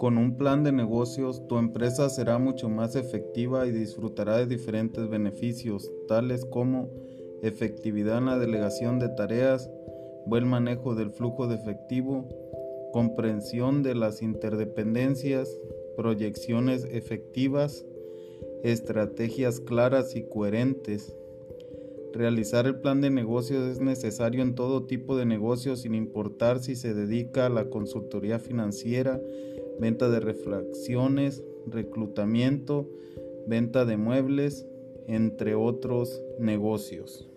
Con un plan de negocios, tu empresa será mucho más efectiva y disfrutará de diferentes beneficios, tales como efectividad en la delegación de tareas, buen manejo del flujo de efectivo, comprensión de las interdependencias, proyecciones efectivas, estrategias claras y coherentes. Realizar el plan de negocios es necesario en todo tipo de negocios sin importar si se dedica a la consultoría financiera, venta de refracciones, reclutamiento, venta de muebles, entre otros negocios.